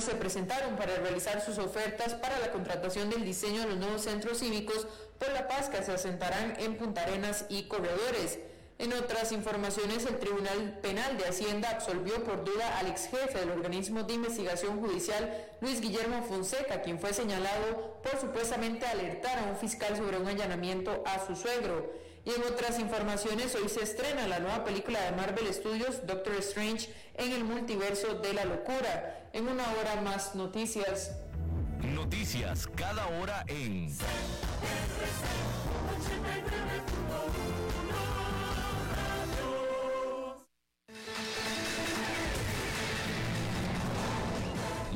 se presentaron para realizar sus ofertas para la contratación del diseño de los nuevos centros cívicos por la paz que se asentarán en Punta Arenas y Corredores. En otras informaciones, el Tribunal Penal de Hacienda absolvió por duda al ex jefe del organismo de investigación judicial, Luis Guillermo Fonseca, quien fue señalado por supuestamente alertar a un fiscal sobre un allanamiento a su suegro. Y en otras informaciones, hoy se estrena la nueva película de Marvel Studios, Doctor Strange, en el multiverso de la locura. En una hora más noticias. Noticias cada hora en...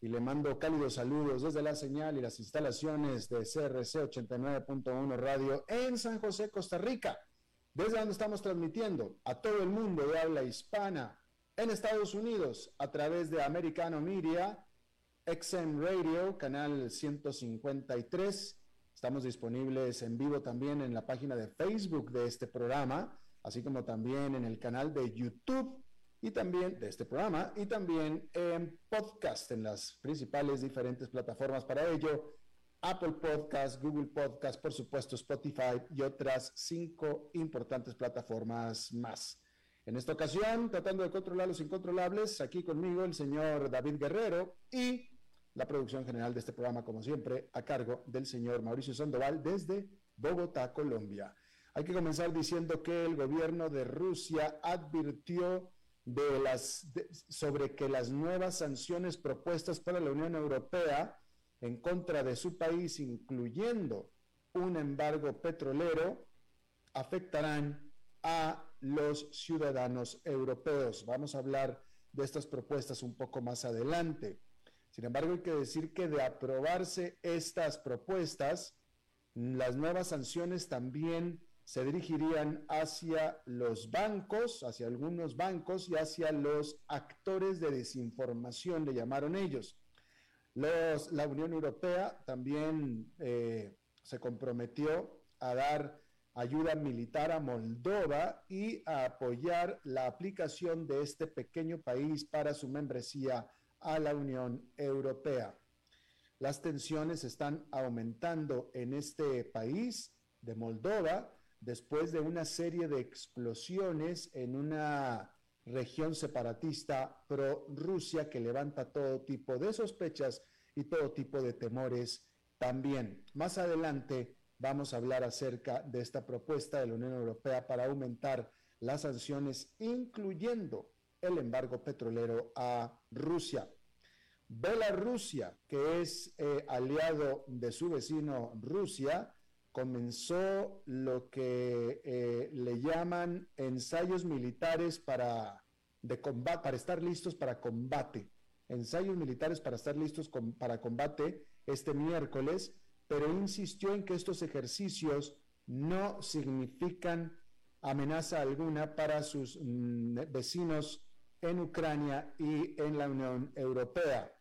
y le mando cálidos saludos desde la señal y las instalaciones de CRC 89.1 Radio en San José, Costa Rica, desde donde estamos transmitiendo a todo el mundo de habla hispana en Estados Unidos a través de Americano Media, XM Radio, canal 153. Estamos disponibles en vivo también en la página de Facebook de este programa, así como también en el canal de YouTube y también de este programa y también en podcast en las principales diferentes plataformas para ello. Apple Podcast, Google Podcast, por supuesto Spotify y otras cinco importantes plataformas más. En esta ocasión, tratando de controlar los incontrolables, aquí conmigo el señor David Guerrero y la producción general de este programa, como siempre, a cargo del señor Mauricio Sandoval desde Bogotá, Colombia. Hay que comenzar diciendo que el gobierno de Rusia advirtió de las, sobre que las nuevas sanciones propuestas para la Unión Europea en contra de su país, incluyendo un embargo petrolero, afectarán a los ciudadanos europeos. Vamos a hablar de estas propuestas un poco más adelante. Sin embargo, hay que decir que de aprobarse estas propuestas, las nuevas sanciones también se dirigirían hacia los bancos, hacia algunos bancos y hacia los actores de desinformación, le llamaron ellos. Los, la Unión Europea también eh, se comprometió a dar ayuda militar a Moldova y a apoyar la aplicación de este pequeño país para su membresía a la Unión Europea. Las tensiones están aumentando en este país de Moldova después de una serie de explosiones en una región separatista pro-Rusia que levanta todo tipo de sospechas y todo tipo de temores también. Más adelante vamos a hablar acerca de esta propuesta de la Unión Europea para aumentar las sanciones, incluyendo el embargo petrolero a Rusia. Belarusia, que es eh, aliado de su vecino Rusia, comenzó lo que eh, le llaman ensayos militares para, de para estar listos para combate. Ensayos militares para estar listos para combate este miércoles, pero insistió en que estos ejercicios no significan amenaza alguna para sus mm, vecinos en Ucrania y en la Unión Europea.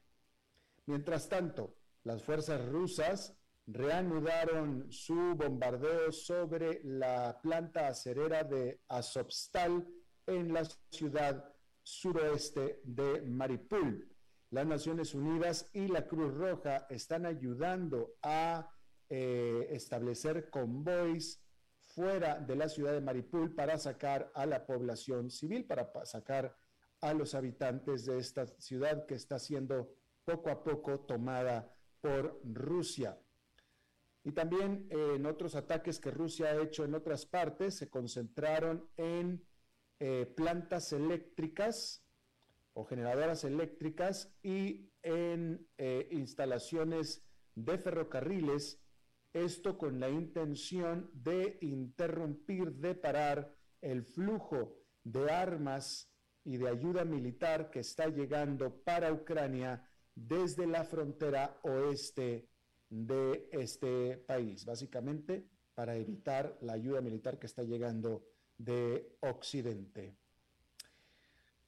Mientras tanto, las fuerzas rusas reanudaron su bombardeo sobre la planta acerera de Azovstal en la ciudad suroeste de Maripul. las Naciones Unidas y la Cruz Roja están ayudando a eh, establecer convoys fuera de la ciudad de Maripul para sacar a la población civil, para sacar a los habitantes de esta ciudad que está siendo poco a poco tomada por Rusia. Y también eh, en otros ataques que Rusia ha hecho en otras partes se concentraron en eh, plantas eléctricas o generadoras eléctricas y en eh, instalaciones de ferrocarriles, esto con la intención de interrumpir, de parar el flujo de armas y de ayuda militar que está llegando para Ucrania desde la frontera oeste de este país, básicamente para evitar la ayuda militar que está llegando de Occidente.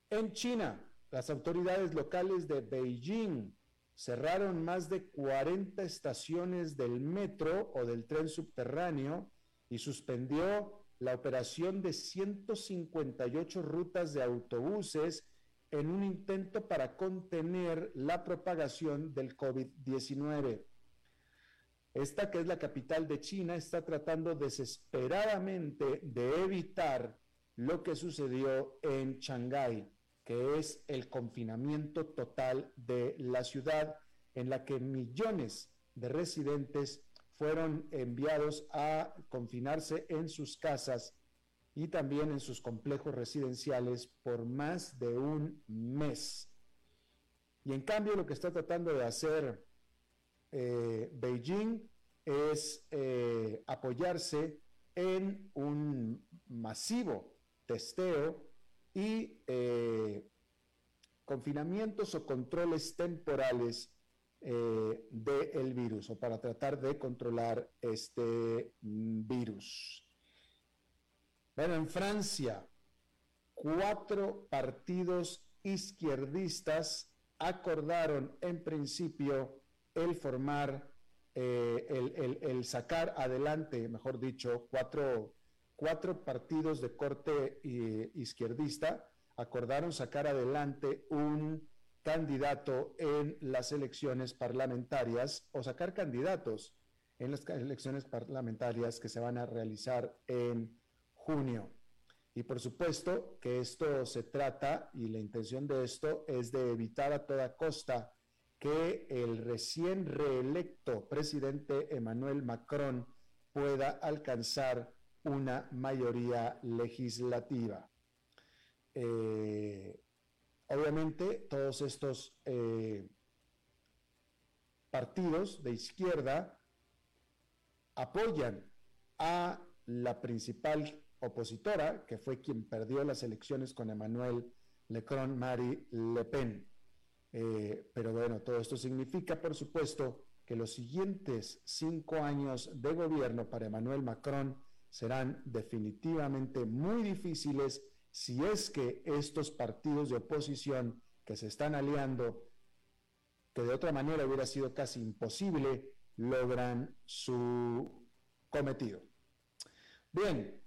En China, las autoridades locales de Beijing cerraron más de 40 estaciones del metro o del tren subterráneo y suspendió la operación de 158 rutas de autobuses en un intento para contener la propagación del COVID-19. Esta, que es la capital de China, está tratando desesperadamente de evitar lo que sucedió en Shanghái que es el confinamiento total de la ciudad, en la que millones de residentes fueron enviados a confinarse en sus casas y también en sus complejos residenciales por más de un mes. Y en cambio lo que está tratando de hacer eh, Beijing es eh, apoyarse en un masivo testeo y eh, confinamientos o controles temporales del virus o para tratar de controlar este mm, virus. Bueno, en Francia, cuatro partidos izquierdistas acordaron en principio el formar, eh, el, sacar adelante, mejor dicho, cuatro cuatro partidos de corte eh, izquierdista acordaron sacar adelante un candidato en las elecciones parlamentarias o sacar candidatos en las elecciones parlamentarias que se van a realizar en junio. Y por supuesto que esto se trata, y la intención de esto es de evitar a toda costa que el recién reelecto presidente Emmanuel Macron pueda alcanzar una mayoría legislativa. Eh, obviamente, todos estos eh, partidos de izquierda apoyan a la principal opositora, que fue quien perdió las elecciones con Emmanuel Lecron Marie Le Pen. Eh, pero bueno, todo esto significa, por supuesto, que los siguientes cinco años de gobierno para Emmanuel Macron serán definitivamente muy difíciles si es que estos partidos de oposición que se están aliando, que de otra manera hubiera sido casi imposible, logran su cometido. Bien,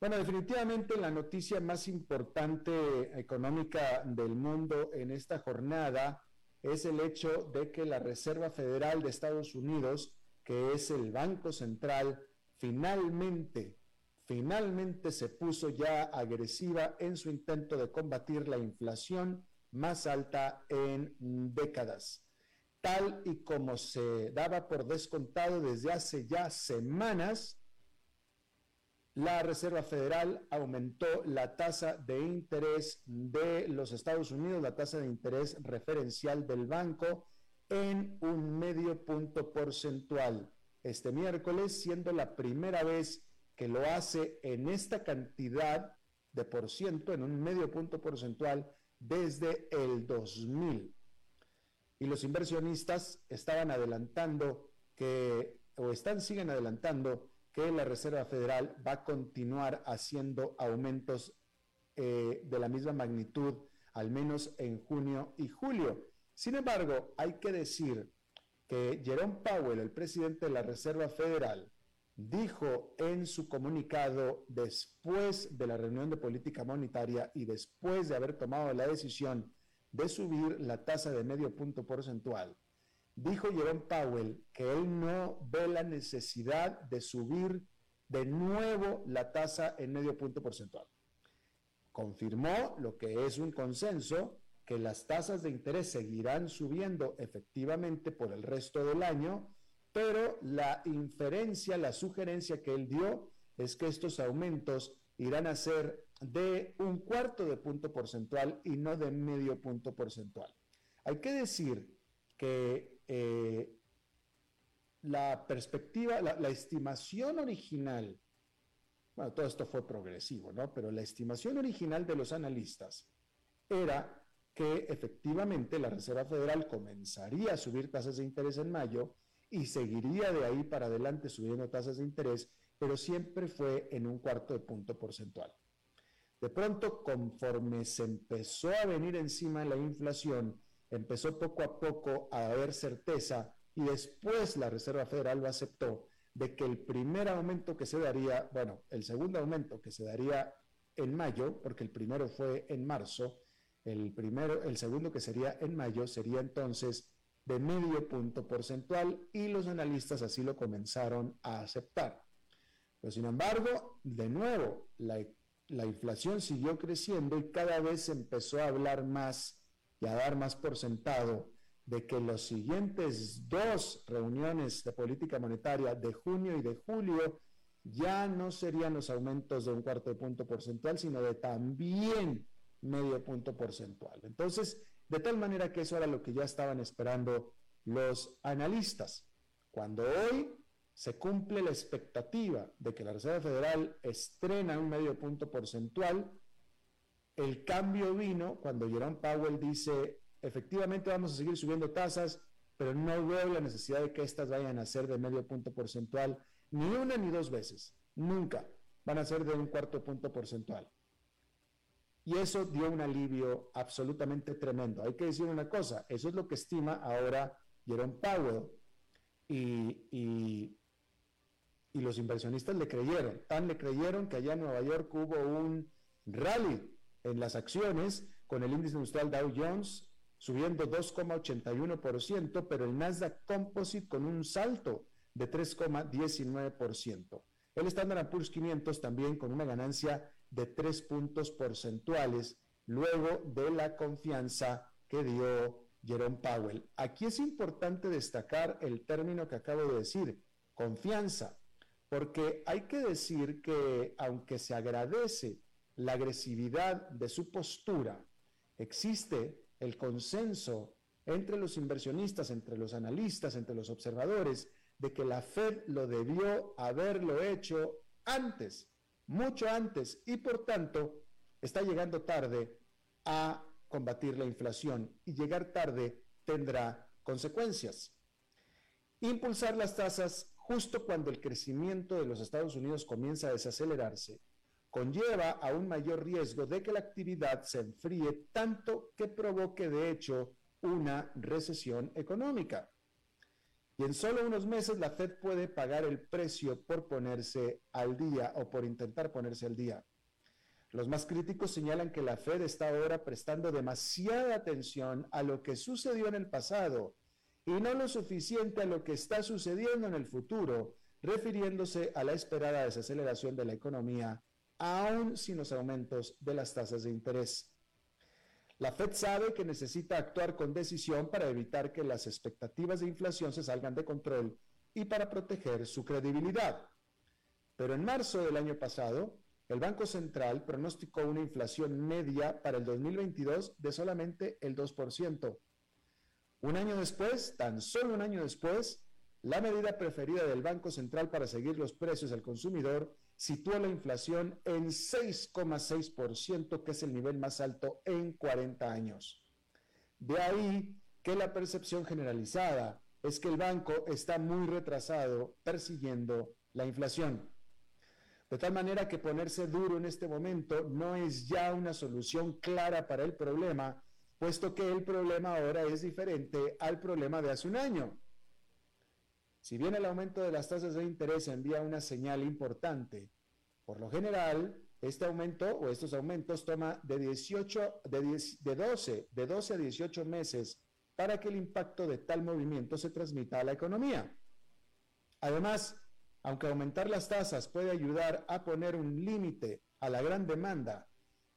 bueno, definitivamente la noticia más importante económica del mundo en esta jornada es el hecho de que la Reserva Federal de Estados Unidos, que es el Banco Central, finalmente, finalmente se puso ya agresiva en su intento de combatir la inflación más alta en décadas, tal y como se daba por descontado desde hace ya semanas. La Reserva Federal aumentó la tasa de interés de los Estados Unidos, la tasa de interés referencial del banco, en un medio punto porcentual este miércoles, siendo la primera vez que lo hace en esta cantidad de por ciento, en un medio punto porcentual, desde el 2000. Y los inversionistas estaban adelantando que, o están, siguen adelantando que la Reserva Federal va a continuar haciendo aumentos eh, de la misma magnitud, al menos en junio y julio. Sin embargo, hay que decir que Jerome Powell, el presidente de la Reserva Federal, dijo en su comunicado después de la reunión de política monetaria y después de haber tomado la decisión de subir la tasa de medio punto porcentual, dijo Jerome Powell que él no ve la necesidad de subir de nuevo la tasa en medio punto porcentual. Confirmó lo que es un consenso, que las tasas de interés seguirán subiendo efectivamente por el resto del año, pero la inferencia, la sugerencia que él dio es que estos aumentos irán a ser de un cuarto de punto porcentual y no de medio punto porcentual. Hay que decir que eh, la perspectiva, la, la, estimación original, bueno, todo esto fue progresivo, ¿no? Pero la estimación original de los analistas era que efectivamente la Reserva Federal comenzaría a subir tasas de interés en mayo y seguiría de ahí para adelante subiendo tasas de interés, pero siempre fue en un cuarto de punto porcentual. De pronto, conforme se empezó a venir encima la inflación, empezó poco a poco a haber certeza y después la Reserva Federal lo aceptó de que el primer aumento que se daría, bueno, el segundo aumento que se daría en mayo, porque el primero fue en marzo, el primero, el segundo que sería en mayo sería entonces de medio punto porcentual y los analistas así lo comenzaron a aceptar. Pero sin embargo, de nuevo, la la inflación siguió creciendo y cada vez empezó a hablar más y a dar más por sentado de que los siguientes dos reuniones de política monetaria de junio y de julio ya no serían los aumentos de un cuarto de punto porcentual, sino de también medio punto porcentual. Entonces, de tal manera que eso era lo que ya estaban esperando los analistas. Cuando hoy se cumple la expectativa de que la Reserva Federal estrena un medio punto porcentual, el cambio vino cuando Jerome Powell dice, efectivamente vamos a seguir subiendo tasas, pero no veo la necesidad de que estas vayan a ser de medio punto porcentual, ni una ni dos veces, nunca van a ser de un cuarto punto porcentual. Y eso dio un alivio absolutamente tremendo. Hay que decir una cosa, eso es lo que estima ahora Jerome Powell. Y, y, y los inversionistas le creyeron. Tan le creyeron que allá en Nueva York hubo un rally en las acciones con el índice industrial Dow Jones subiendo 2,81%, pero el Nasdaq Composite con un salto de 3,19%. El Standard Poor's 500 también con una ganancia de 3 puntos porcentuales luego de la confianza que dio Jerome Powell. Aquí es importante destacar el término que acabo de decir, confianza porque hay que decir que aunque se agradece la agresividad de su postura, existe el consenso entre los inversionistas, entre los analistas, entre los observadores, de que la Fed lo debió haberlo hecho antes, mucho antes, y por tanto está llegando tarde a combatir la inflación y llegar tarde tendrá consecuencias. Impulsar las tasas justo cuando el crecimiento de los Estados Unidos comienza a desacelerarse, conlleva a un mayor riesgo de que la actividad se enfríe tanto que provoque de hecho una recesión económica. Y en solo unos meses la Fed puede pagar el precio por ponerse al día o por intentar ponerse al día. Los más críticos señalan que la Fed está ahora prestando demasiada atención a lo que sucedió en el pasado y no lo suficiente a lo que está sucediendo en el futuro, refiriéndose a la esperada desaceleración de la economía, aún sin los aumentos de las tasas de interés. La Fed sabe que necesita actuar con decisión para evitar que las expectativas de inflación se salgan de control y para proteger su credibilidad. Pero en marzo del año pasado, el Banco Central pronosticó una inflación media para el 2022 de solamente el 2%, un año después, tan solo un año después, la medida preferida del Banco Central para seguir los precios al consumidor situó la inflación en 6,6%, que es el nivel más alto en 40 años. De ahí que la percepción generalizada es que el banco está muy retrasado persiguiendo la inflación. De tal manera que ponerse duro en este momento no es ya una solución clara para el problema, puesto que el problema ahora es diferente al problema de hace un año. Si bien el aumento de las tasas de interés envía una señal importante, por lo general, este aumento o estos aumentos toma de 18, de, de 12, de 12 a 18 meses para que el impacto de tal movimiento se transmita a la economía. Además, aunque aumentar las tasas puede ayudar a poner un límite a la gran demanda,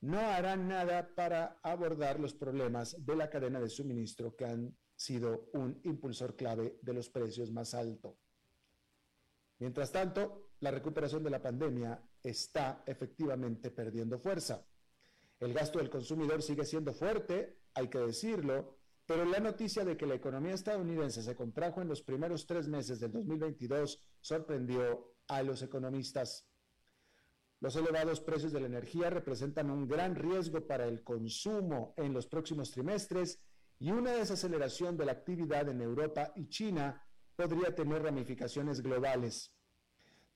no hará nada para abordar los problemas de la cadena de suministro que han sido un impulsor clave de los precios más altos. Mientras tanto, la recuperación de la pandemia está efectivamente perdiendo fuerza. El gasto del consumidor sigue siendo fuerte, hay que decirlo, pero la noticia de que la economía estadounidense se contrajo en los primeros tres meses del 2022 sorprendió a los economistas. Los elevados precios de la energía representan un gran riesgo para el consumo en los próximos trimestres y una desaceleración de la actividad en Europa y China podría tener ramificaciones globales.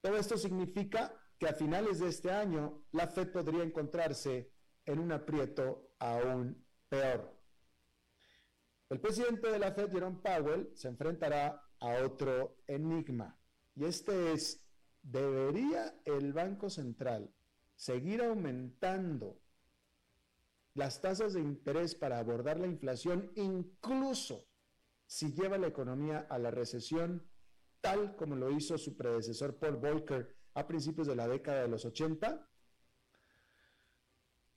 Todo esto significa que a finales de este año la Fed podría encontrarse en un aprieto aún peor. El presidente de la Fed, Jerome Powell, se enfrentará a otro enigma y este es, ¿debería el Banco Central seguir aumentando las tasas de interés para abordar la inflación incluso si lleva la economía a la recesión, tal como lo hizo su predecesor Paul Volcker a principios de la década de los 80?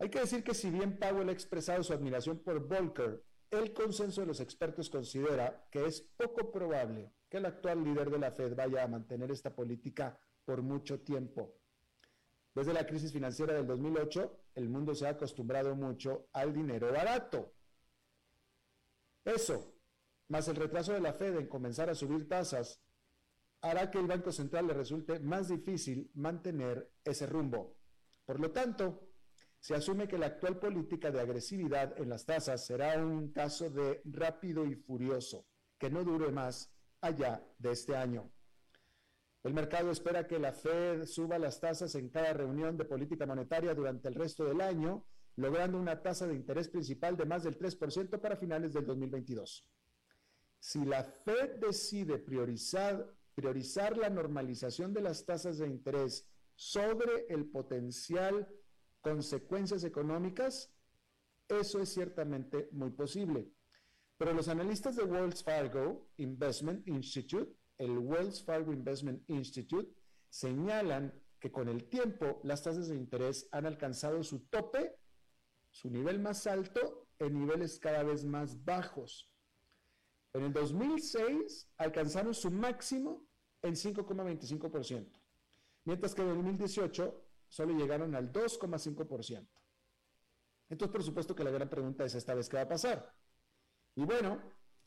Hay que decir que si bien Powell ha expresado su admiración por Volcker, el consenso de los expertos considera que es poco probable que el actual líder de la Fed vaya a mantener esta política por mucho tiempo. Desde la crisis financiera del 2008, el mundo se ha acostumbrado mucho al dinero barato. Eso, más el retraso de la Fed en comenzar a subir tasas, hará que el Banco Central le resulte más difícil mantener ese rumbo. Por lo tanto, se asume que la actual política de agresividad en las tasas será un caso de rápido y furioso, que no dure más allá de este año. El mercado espera que la Fed suba las tasas en cada reunión de política monetaria durante el resto del año, logrando una tasa de interés principal de más del 3% para finales del 2022 si la Fed decide priorizar, priorizar la normalización de las tasas de interés sobre el potencial consecuencias económicas, eso es ciertamente muy posible. Pero los analistas de Wells Fargo Investment Institute, el Wells Fargo Investment Institute, señalan que con el tiempo las tasas de interés han alcanzado su tope, su nivel más alto, en niveles cada vez más bajos. En el 2006 alcanzaron su máximo en 5,25%, mientras que en el 2018 solo llegaron al 2,5%. Entonces, por supuesto que la gran pregunta es esta vez qué va a pasar. Y bueno,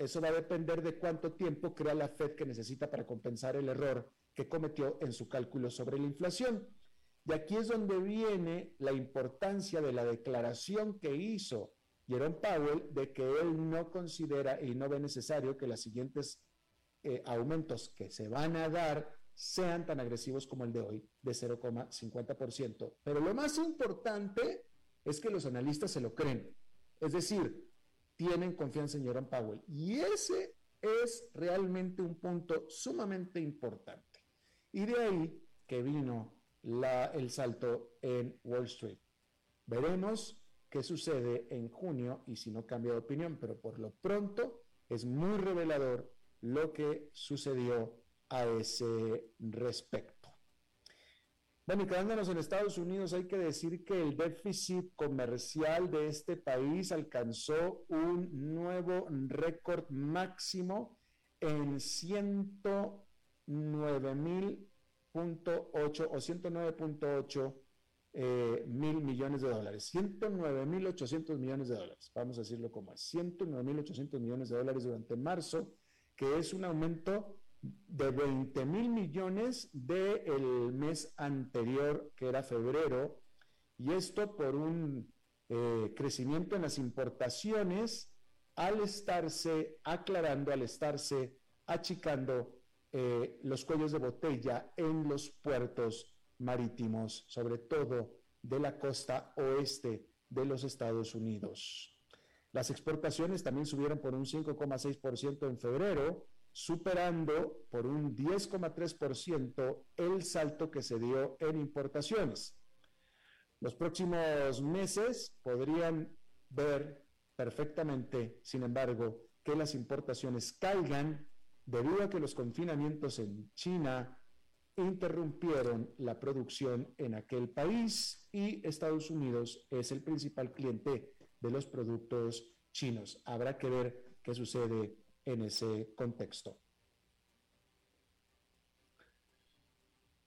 eso va a depender de cuánto tiempo crea la Fed que necesita para compensar el error que cometió en su cálculo sobre la inflación. Y aquí es donde viene la importancia de la declaración que hizo Jerome Powell de que él no considera y no ve necesario que los siguientes eh, aumentos que se van a dar sean tan agresivos como el de hoy, de 0,50%. Pero lo más importante es que los analistas se lo creen. Es decir, tienen confianza en Jerome Powell. Y ese es realmente un punto sumamente importante. Y de ahí que vino el salto en Wall Street. Veremos qué sucede en junio y si no cambia de opinión, pero por lo pronto es muy revelador lo que sucedió a ese respecto. Bueno, y quedándonos en Estados Unidos, hay que decir que el déficit comercial de este país alcanzó un nuevo récord máximo en 109.8 o 109.8 eh, mil millones de dólares, 109 mil 800 millones de dólares, vamos a decirlo como es, 109 mil 800 millones de dólares durante marzo, que es un aumento de 20 mil millones del mes anterior, que era febrero, y esto por un eh, crecimiento en las importaciones al estarse aclarando, al estarse achicando eh, los cuellos de botella en los puertos marítimos, sobre todo de la costa oeste de los Estados Unidos. Las exportaciones también subieron por un 5,6% en febrero, superando por un 10,3% el salto que se dio en importaciones. Los próximos meses podrían ver perfectamente, sin embargo, que las importaciones caigan debido a que los confinamientos en China interrumpieron la producción en aquel país y Estados Unidos es el principal cliente de los productos chinos. Habrá que ver qué sucede en ese contexto.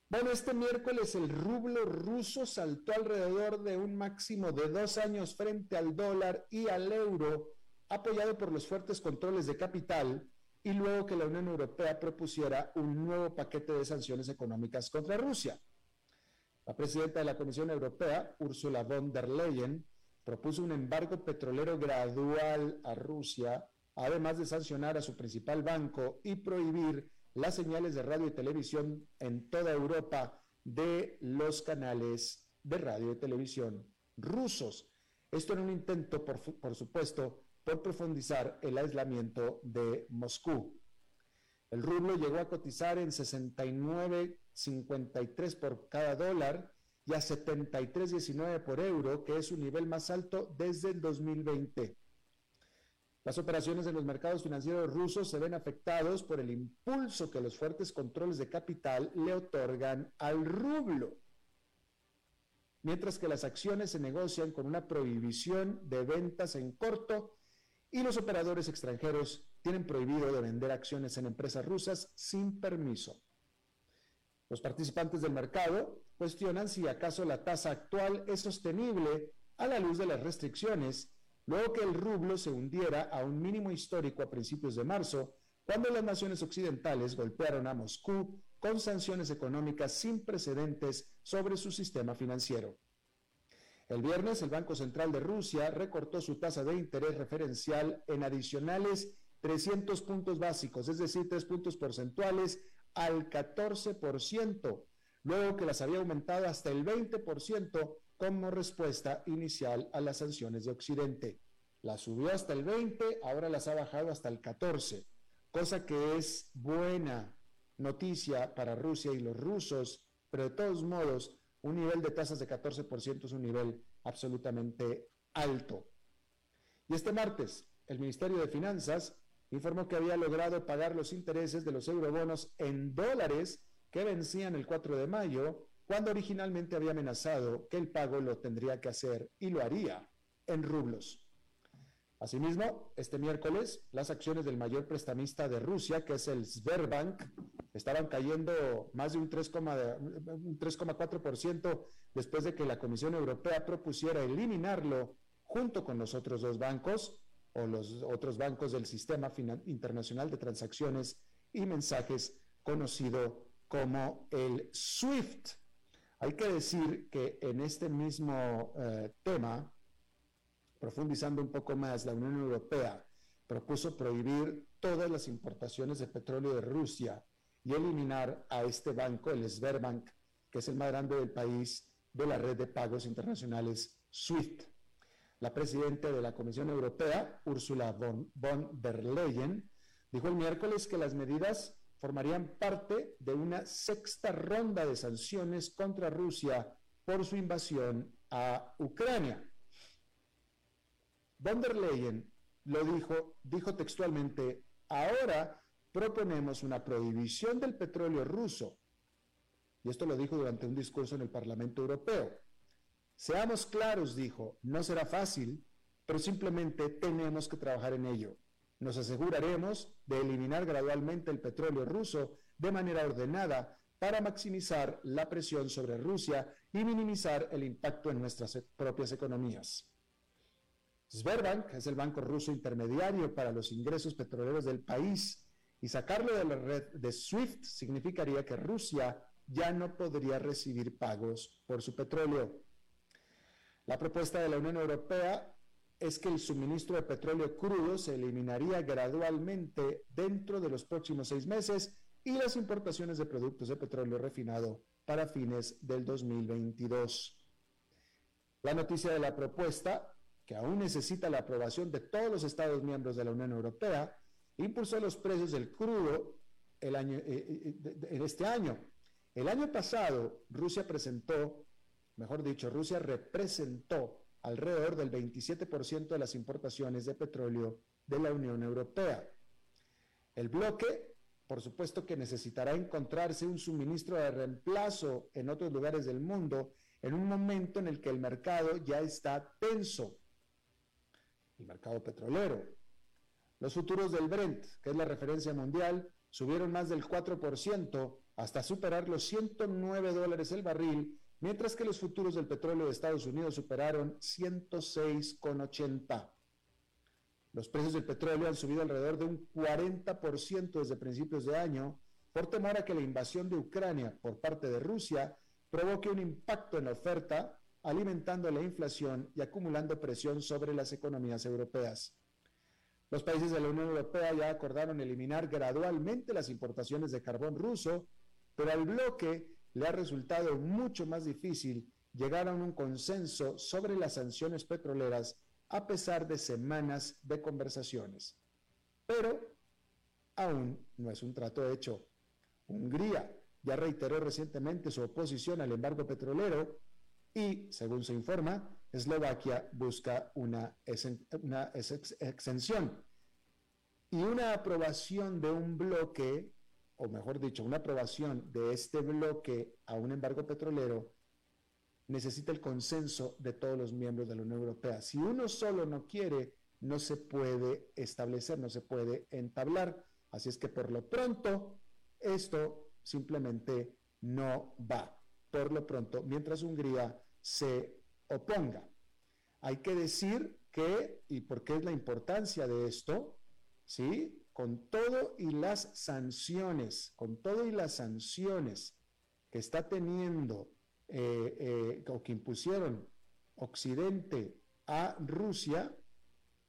Bueno, este miércoles el rublo ruso saltó alrededor de un máximo de dos años frente al dólar y al euro, apoyado por los fuertes controles de capital y luego que la Unión Europea propusiera un nuevo paquete de sanciones económicas contra Rusia. La presidenta de la Comisión Europea, Ursula von der Leyen, propuso un embargo petrolero gradual a Rusia, además de sancionar a su principal banco y prohibir las señales de radio y televisión en toda Europa de los canales de radio y televisión rusos. Esto en un intento, por, supuesto, por profundizar el aislamiento de Moscú. El rublo llegó a cotizar en 69.53 por cada dólar y a 73.19 por euro, que es su nivel más alto desde el 2020. Las operaciones en los mercados financieros rusos se ven afectados por el impulso que los fuertes controles de capital le otorgan al rublo, mientras que las acciones se negocian con una prohibición de ventas en corto y los operadores extranjeros tienen prohibido de vender acciones en empresas rusas sin permiso. Los participantes del mercado cuestionan si acaso la tasa actual es sostenible a la luz de las restricciones, luego que el rublo se hundiera a un mínimo histórico a principios de marzo, cuando las naciones occidentales golpearon a Moscú con sanciones económicas sin precedentes sobre su sistema financiero. El viernes, el Banco Central de Rusia recortó su tasa de interés referencial en adicionales 300 puntos básicos, es decir, 3 puntos porcentuales al 14%, luego que las había aumentado hasta el 20% como respuesta inicial a las sanciones de Occidente. Las subió hasta el 20, ahora las ha bajado hasta el 14, cosa que es buena noticia para Rusia y los rusos, pero de todos modos un nivel de tasas de 14% es un nivel absolutamente alto. Y este martes, el Ministerio de Finanzas informó que había logrado pagar los intereses de los eurobonos en dólares que vencían el 4 de mayo, cuando originalmente había amenazado que el pago lo tendría que hacer y lo haría en rublos. Asimismo, este miércoles, las acciones del mayor prestamista de Rusia, que es el Sberbank, estaban cayendo más de un 3,4% después de que la Comisión Europea propusiera eliminarlo junto con los otros dos bancos o los otros bancos del Sistema Internacional de Transacciones y Mensajes, conocido como el SWIFT. Hay que decir que en este mismo eh, tema, profundizando un poco más, la Unión Europea propuso prohibir todas las importaciones de petróleo de Rusia y eliminar a este banco, el Sberbank, que es el más grande del país de la red de pagos internacionales SWIFT. La presidenta de la Comisión Europea, Ursula von, der Leyen, dijo el miércoles que las medidas formarían parte de una sexta ronda de sanciones contra Rusia por su invasión a Ucrania. Von der Leyen lo dijo, dijo textualmente, ahora proponemos una prohibición del petróleo ruso. Y esto lo dijo durante un discurso en el Parlamento Europeo. Seamos claros, dijo, no será fácil, pero simplemente tenemos que trabajar en ello. Nos aseguraremos de eliminar gradualmente el petróleo ruso de manera ordenada para maximizar la presión sobre Rusia y minimizar el impacto en nuestras propias economías. Sberbank es el banco ruso intermediario para los ingresos petroleros del país y sacarlo de la red de SWIFT significaría que Rusia ya no podría recibir pagos por su petróleo. La propuesta de la Unión Europea es que el suministro de petróleo crudo se eliminaría gradualmente dentro de los próximos seis meses y las importaciones de productos de petróleo refinado para fines del 2022. La noticia de la propuesta, que aún necesita la aprobación de todos los Estados miembros de la Unión Europea, impulsó los precios del crudo el año, eh, eh, en este año. El año pasado, Rusia presentó mejor dicho, Rusia representó alrededor del 27% de las importaciones de petróleo de la Unión Europea. El bloque, por supuesto que necesitará encontrarse un suministro de reemplazo en otros lugares del mundo en un momento en el que el mercado ya está tenso, el mercado petrolero. Los futuros del Brent, que es la referencia mundial, subieron más del 4% hasta superar los 109 dólares el barril mientras que los futuros del petróleo de Estados Unidos superaron 106,80. Los precios del petróleo han subido alrededor de un 40% desde principios de año por temor a que la invasión de Ucrania por parte de Rusia provoque un impacto en la oferta, alimentando la inflación y acumulando presión sobre las economías europeas. Los países de la Unión Europea ya acordaron eliminar gradualmente las importaciones de carbón ruso, pero al bloque le ha resultado mucho más difícil llegar a un consenso sobre las sanciones petroleras a pesar de semanas de conversaciones. Pero aún no es un trato hecho. Hungría ya reiteró recientemente su oposición al embargo petrolero y, según se informa, Eslovaquia busca una, exención y una aprobación de un bloque o mejor dicho, una aprobación de este bloque a un embargo petrolero necesita el consenso de todos los miembros de la Unión Europea. Si uno solo no quiere, no se puede establecer, no se puede entablar. Así es que por lo pronto, esto simplemente no va. Por lo pronto, mientras Hungría se oponga. Hay que decir que, y por qué es la importancia de esto, ¿sí? Con todo y las sanciones, con todo y las sanciones que está teniendo eh, eh, o que impusieron Occidente a Rusia,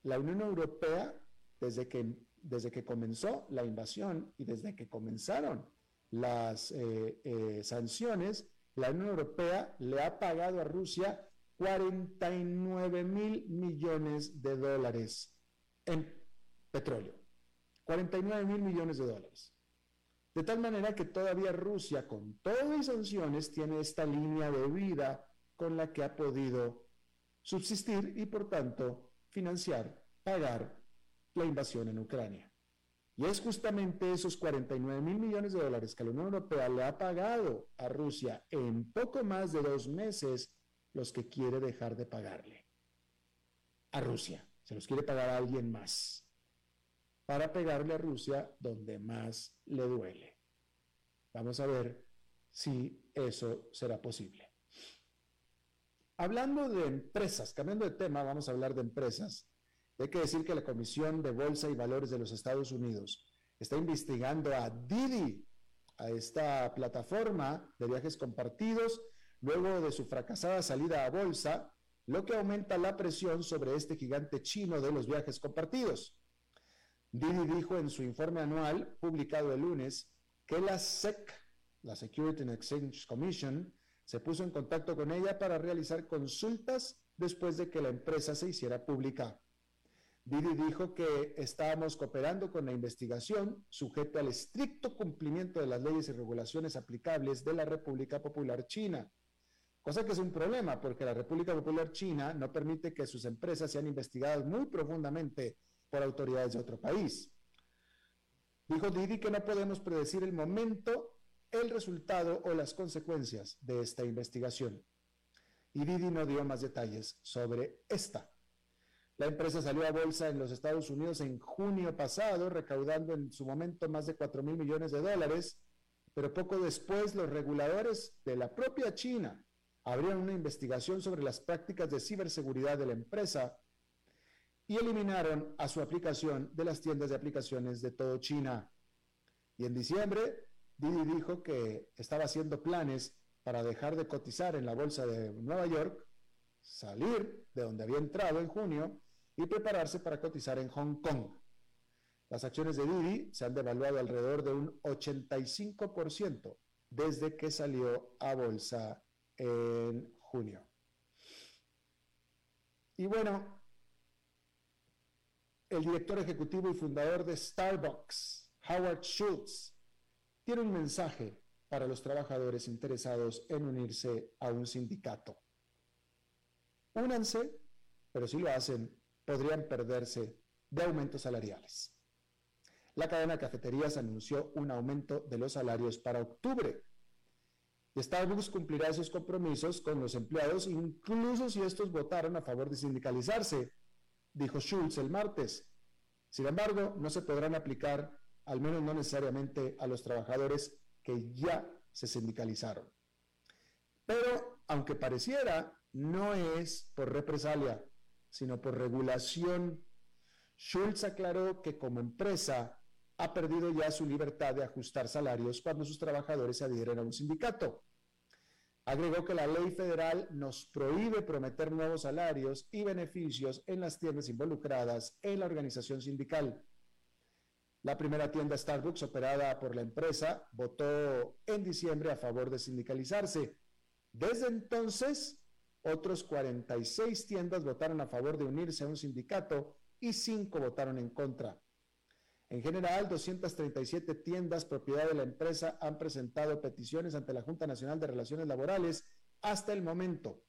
la Unión Europea, desde que, desde que comenzó la invasión y desde que comenzaron las eh, sanciones, la Unión Europea le ha pagado a Rusia 49 mil millones de dólares en petróleo. 49 mil millones de dólares. De tal manera que todavía Rusia, con todo y sanciones, tiene esta línea de vida con la que ha podido subsistir y, por tanto, financiar, pagar la invasión en Ucrania. Y es justamente esos 49 mil millones de dólares que la Unión Europea le ha pagado a Rusia en poco más de dos meses los que quiere dejar de pagarle. A Rusia. Se los quiere pagar a alguien más para pegarle a Rusia donde más le duele. Vamos a ver si eso será posible. Hablando de empresas, cambiando de tema, vamos a hablar de empresas. Hay que decir que la Comisión de Bolsa y Valores de los Estados Unidos está investigando a Didi, a esta plataforma de viajes compartidos, luego de su fracasada salida a bolsa, lo que aumenta la presión sobre este gigante chino de los viajes compartidos. Didi dijo en su informe anual, publicado el lunes, que la SEC, la Security and Exchange Commission, se puso en contacto con ella para realizar consultas después de que la empresa se hiciera pública. Didi dijo que estábamos cooperando con la investigación sujeto al estricto cumplimiento de las leyes y regulaciones aplicables de la República Popular China, cosa que es un problema porque la República Popular China no permite que sus empresas sean investigadas muy profundamente por autoridades de otro país. Dijo Didi que no podemos predecir el momento, el resultado o las consecuencias de esta investigación. Y Didi no dio más detalles sobre esta. La empresa salió a bolsa en los Estados Unidos en junio pasado, recaudando en su momento más de 4 mil millones de dólares, pero poco después los reguladores de la propia China abrieron una investigación sobre las prácticas de ciberseguridad de la empresa y eliminaron a su aplicación de las tiendas de aplicaciones de todo China. Y en diciembre, Didi dijo que estaba haciendo planes para dejar de cotizar en la bolsa de Nueva York, salir de donde había entrado en junio y prepararse para cotizar en Hong Kong. Las acciones de Didi se han devaluado alrededor de un 85% desde que salió a bolsa en junio. Y bueno, el director ejecutivo y fundador de Starbucks, Howard Schultz, tiene un mensaje para los trabajadores interesados en unirse a un sindicato. Únanse, pero si lo hacen, podrían perderse de aumentos salariales. La cadena de cafeterías anunció un aumento de los salarios para octubre. Starbucks cumplirá esos compromisos con los empleados incluso si estos votaron a favor de sindicalizarse, dijo Schulz el martes. Sin embargo, no se podrán aplicar, al menos no necesariamente, a los trabajadores que ya se sindicalizaron. Pero, aunque pareciera, no es por represalia, sino por regulación. Schulz aclaró que como empresa ha perdido ya su libertad de ajustar salarios cuando sus trabajadores adhieren a un sindicato. Agregó que la ley federal nos prohíbe prometer nuevos salarios y beneficios en las tiendas involucradas en la organización sindical. La primera tienda Starbucks operada por la empresa votó en diciembre a favor de sindicalizarse. Desde entonces, otros 46 tiendas votaron a favor de unirse a un sindicato y 5 votaron en contra. En general, 237 tiendas propiedad de la empresa han presentado peticiones ante la Junta Nacional de Relaciones Laborales hasta el momento.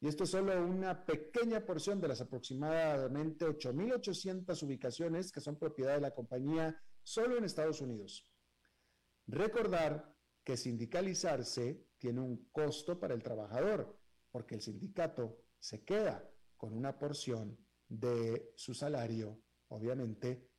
Y esto es solo una pequeña porción de las aproximadamente 8.800 ubicaciones que son propiedad de la compañía solo en Estados Unidos. Recordar que sindicalizarse tiene un costo para el trabajador, porque el sindicato se queda con una porción de su salario, obviamente,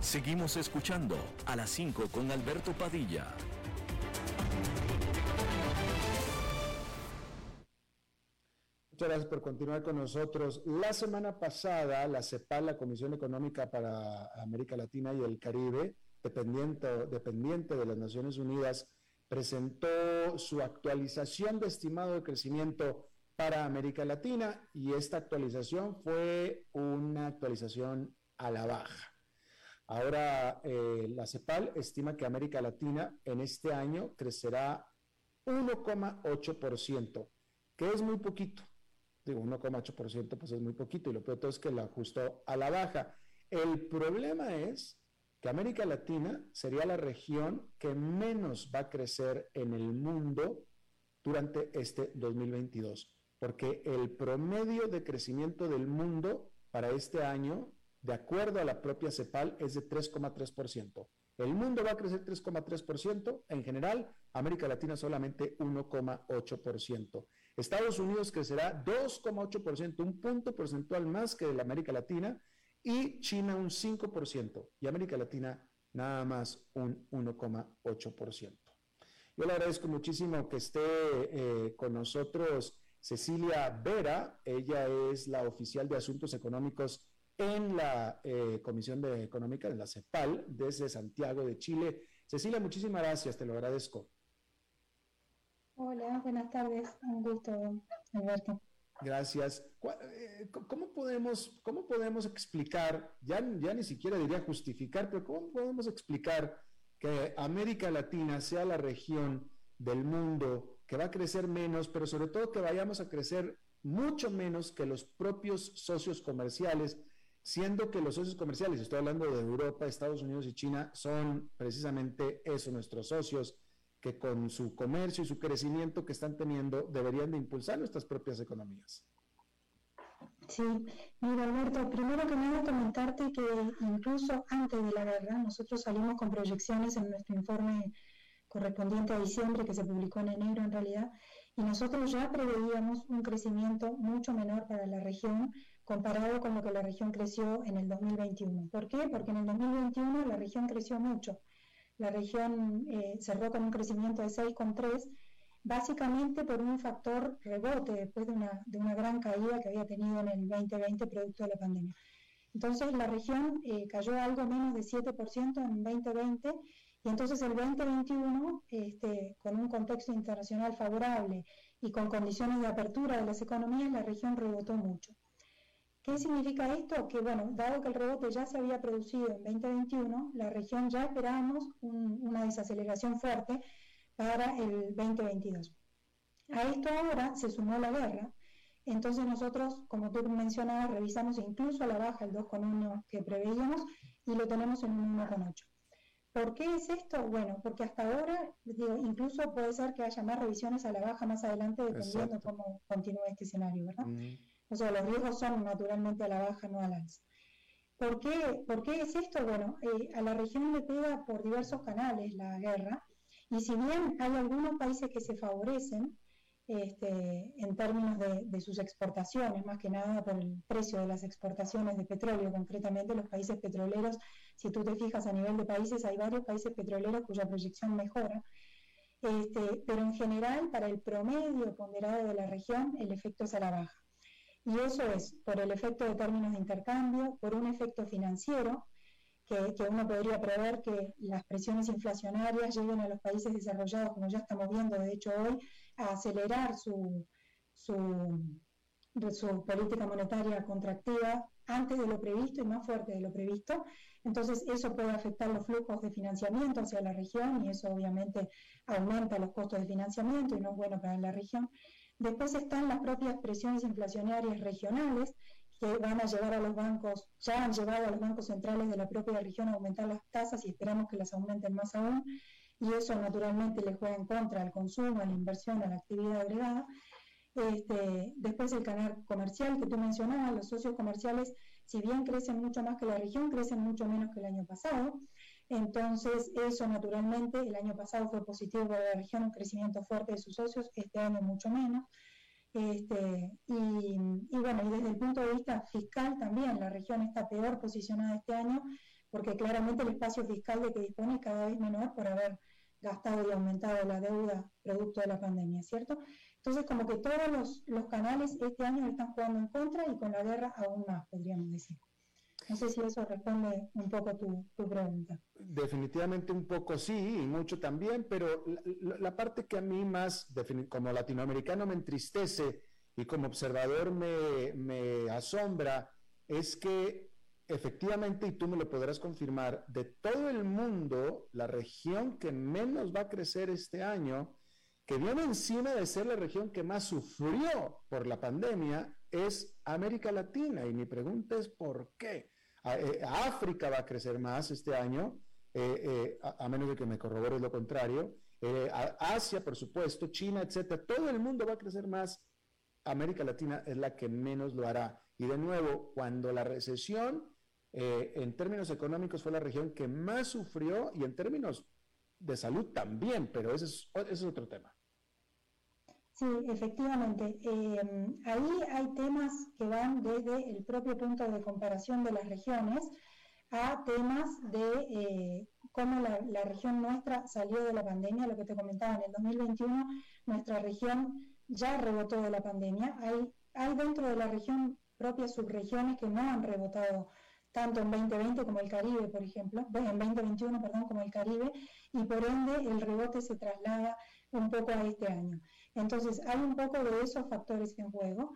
Seguimos escuchando a las 5 con Alberto Padilla. Muchas gracias por continuar con nosotros. La semana pasada, la CEPAL, la Comisión Económica para América Latina y el Caribe, dependiente, dependiente de las Naciones Unidas, presentó su actualización de estimado de crecimiento para América Latina y esta actualización fue una actualización a la baja. Ahora, eh, la CEPAL estima que América Latina en este año crecerá 1,8%, que es muy poquito. Digo, 1,8% pues es muy poquito y lo peor es que lo ajustó a la baja. El problema es que América Latina sería la región que menos va a crecer en el mundo durante este 2022, porque el promedio de crecimiento del mundo para este año, de acuerdo a la propia CEPAL, es de 3,3%. El mundo va a crecer 3,3%, en general, América Latina solamente 1,8%. Estados Unidos crecerá 2,8%, un punto porcentual más que la América Latina, y China un 5%, y América Latina nada más un 1,8%. Yo le agradezco muchísimo que esté eh, con nosotros Cecilia Vera, ella es la oficial de Asuntos Económicos en la eh, Comisión de Económica de la CEPAL desde Santiago de Chile. Cecilia, muchísimas gracias, te lo agradezco. Hola, buenas tardes, un gusto, Alberto. Gracias. Eh, ¿Cómo podemos, cómo podemos explicar, ya, ya ni siquiera diría justificar, pero cómo podemos explicar que América Latina sea la región del mundo que va a crecer menos, pero sobre todo que vayamos a crecer mucho menos que los propios socios comerciales, siendo que los socios comerciales, estoy hablando de Europa, Estados Unidos y China, son precisamente eso, nuestros socios, que con su comercio y su crecimiento que están teniendo deberían de impulsar nuestras propias economías. Sí, mira Alberto, primero que nada comentarte que incluso antes de la guerra nosotros salimos con proyecciones en nuestro informe correspondiente a diciembre que se publicó en enero en realidad y nosotros ya preveíamos un crecimiento mucho menor para la región comparado con lo que la región creció en el 2021. ¿Por qué? Porque en el 2021 la región creció mucho. La región eh, cerró con un crecimiento de 6,3 básicamente por un factor rebote después de una, de una gran caída que había tenido en el 2020 producto de la pandemia. Entonces la región eh, cayó algo menos de 7% en 2020 y entonces el 2021, este, con un contexto internacional favorable y con condiciones de apertura de las economías, la región rebotó mucho. ¿Qué significa esto? Que, bueno, dado que el rebote ya se había producido en 2021, la región ya esperábamos una desaceleración fuerte para el 2022. A esto ahora se sumó la guerra, entonces nosotros, como tú mencionabas, revisamos incluso a la baja el 2,1 que preveíamos y lo tenemos en un 1,8. ¿Por qué es esto? Bueno, porque hasta ahora, digo, incluso puede ser que haya más revisiones a la baja más adelante, dependiendo cómo continúe este escenario, ¿verdad? O sea, los riesgos son naturalmente a la baja, no al alza. ¿Por qué, ¿Por qué es esto? Bueno, eh, a la región le pega por diversos canales la guerra, y si bien hay algunos países que se favorecen este, en términos de, sus exportaciones, más que nada por el precio de las exportaciones de petróleo, concretamente los países petroleros, si tú te fijas a nivel de países, hay varios países petroleros cuya proyección mejora, este, pero en general para el promedio ponderado de la región el efecto es a la baja. Y eso es por el efecto de términos de intercambio, por un efecto financiero, que, uno podría prever que las presiones inflacionarias lleguen a los países desarrollados, como ya estamos viendo de hecho hoy, a acelerar su, su, su política monetaria contractiva antes de lo previsto y más fuerte de lo previsto. Entonces eso puede afectar los flujos de financiamiento hacia la región y eso obviamente aumenta los costos de financiamiento y no es bueno para la región. Después están las propias presiones inflacionarias regionales, que van a llevar a los bancos, ya han llevado a los bancos centrales de la propia región a aumentar las tasas y esperamos que las aumenten más aún, y eso naturalmente le juega en contra al consumo, a la inversión, a la actividad agregada. Este, después el canal comercial que tú mencionabas, los socios comerciales, si bien crecen mucho más que la región, crecen mucho menos que el año pasado. Entonces, eso naturalmente, el año pasado fue positivo para la región, un crecimiento fuerte de sus socios, este año mucho menos. Este, y, bueno, y desde el punto de vista fiscal también, la región está peor posicionada este año porque claramente el espacio fiscal de que dispone es cada vez menor por haber gastado y aumentado la deuda producto de la pandemia, ¿cierto? Entonces, como que todos los, los canales este año están jugando en contra y con la guerra aún más, podríamos decir. No sé si eso responde un poco tu, tu pregunta. Definitivamente un poco sí, y mucho también, pero la, parte que a mí más, como latinoamericano, me entristece y como observador me, me asombra es que efectivamente, y tú me lo podrás confirmar, de todo el mundo, la región que menos va a crecer este año, que viene encima de ser la región que más sufrió por la pandemia, es América Latina. Y mi pregunta es, ¿por qué? Eh, África va a crecer más este año, eh, eh, a, menos de que me corrobores lo contrario. Asia, por supuesto, China, etcétera. Todo el mundo va a crecer más. América Latina es la que menos lo hará. Y de nuevo, cuando la recesión eh, en términos económicos fue la región que más sufrió y en términos de salud también, pero ese es, ese es otro tema. Sí, efectivamente. Em, ahí hay temas que van desde el propio punto de comparación de las regiones a temas de eh, cómo la, región nuestra salió de la pandemia, lo que te comentaba, en el 2021 nuestra región ya rebotó de la pandemia. Hay, hay dentro de la región propias subregiones que no han rebotado tanto en 2020 como el Caribe, por ejemplo, en 2021, perdón, como el Caribe, y por ende el rebote se traslada un poco a este año. Entonces, hay un poco de esos factores en juego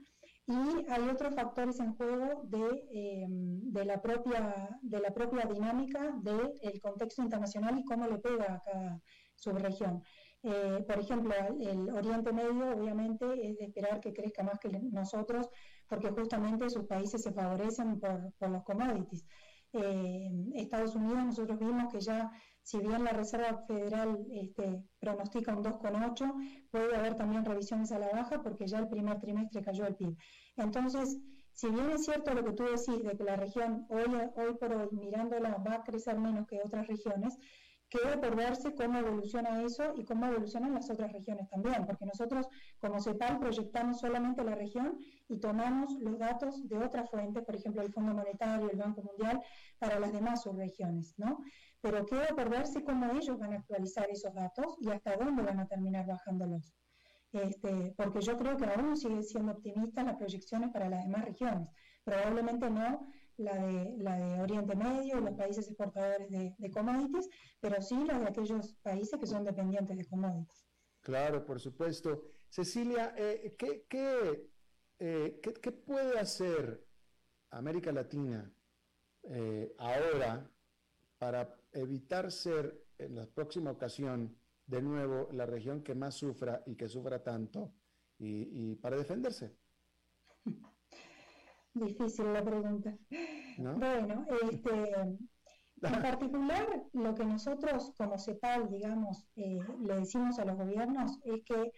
y hay otros factores en juego de, em, de la, propia, de la propia dinámica del contexto internacional y cómo le pega a cada subregión. Eh, por ejemplo, el Oriente Medio obviamente es de esperar que crezca más que nosotros porque justamente sus países se favorecen por, por los commodities. Eh, Estados Unidos nosotros vimos que ya si bien la Reserva Federal este, pronostica un 2,8, puede haber también revisiones a la baja porque ya el primer trimestre cayó el PIB. Entonces, si bien es cierto lo que tú decís de que la región hoy, hoy por hoy mirándola va a crecer menos que otras regiones, queda por verse cómo evoluciona eso y cómo evolucionan las otras regiones también, porque nosotros como CEPAL proyectamos solamente la región y tomamos los datos de otras fuentes, por ejemplo el Fondo Monetario, el Banco Mundial, para las demás subregiones, ¿no? Pero queda por verse cómo ellos van a actualizar esos datos y hasta dónde van a terminar bajándolos. Este, porque yo creo que aún siguen siendo optimistas las proyecciones para las demás regiones. Probablemente no la de, la de Oriente Medio los países exportadores de, commodities, pero sí la de aquellos países que son dependientes de commodities. Claro, por supuesto. Cecilia, eh, ¿qué, eh, qué, qué, puede hacer América Latina eh, ahora para evitar ser en la próxima ocasión de nuevo la región que más sufra y que sufra tanto y para defenderse? Difícil la pregunta. Bueno, este, en particular, lo que nosotros como CEPAL, digamos, eh, le decimos a los gobiernos es que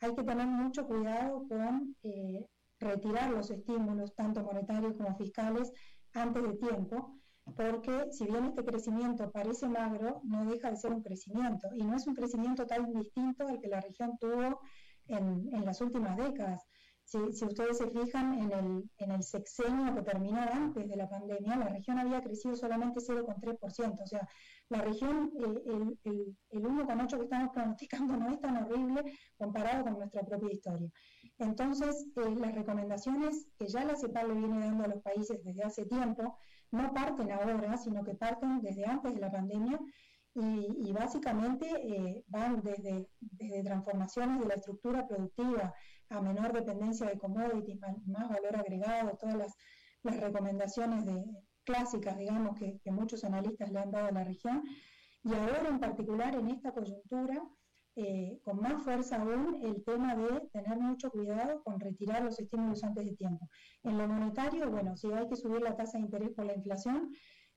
hay que tener mucho cuidado con eh, retirar los estímulos, tanto monetarios como fiscales, antes de tiempo, porque si bien este crecimiento parece magro, no deja de ser un crecimiento, y no es un crecimiento tan distinto al que la región tuvo en, en las últimas décadas. Si, ustedes se fijan en el, en el sexenio que terminó antes de la pandemia, la región había crecido solamente 0,3%. O sea, la región, el, el, el 1,8% que estamos pronosticando no es tan horrible comparado con nuestra propia historia. Entonces, eh, las recomendaciones que ya la CEPAL le viene dando a los países desde hace tiempo, no parten ahora, sino que parten desde antes de la pandemia y, básicamente eh, van desde, transformaciones de la estructura productiva, a menor dependencia de commodities, más, valor agregado, todas las, recomendaciones de, clásicas, digamos, que, muchos analistas le han dado a la región. Y ahora en particular en esta coyuntura, eh, con más fuerza aún, el tema de tener mucho cuidado con retirar los estímulos antes de tiempo. En lo monetario, bueno, si hay que subir la tasa de interés por la inflación,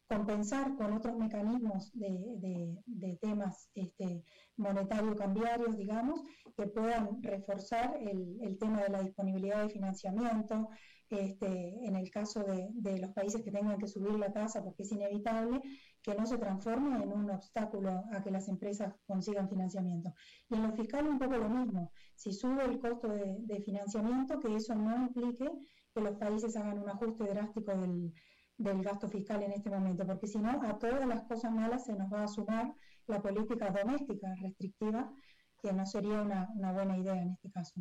compensar con otros mecanismos de, temas este, monetario-cambiarios, digamos, que puedan reforzar el, tema de la disponibilidad de financiamiento, este, en el caso de, los países que tengan que subir la tasa porque es inevitable, que no se transforme en un obstáculo a que las empresas consigan financiamiento. Y en lo fiscal un poco lo mismo, si sube el costo de, de financiamiento, que eso no implique que los países hagan un ajuste drástico del del gasto fiscal en este momento, porque si no, a todas las cosas malas se nos va a sumar la política doméstica restrictiva, que no sería una, buena idea en este caso.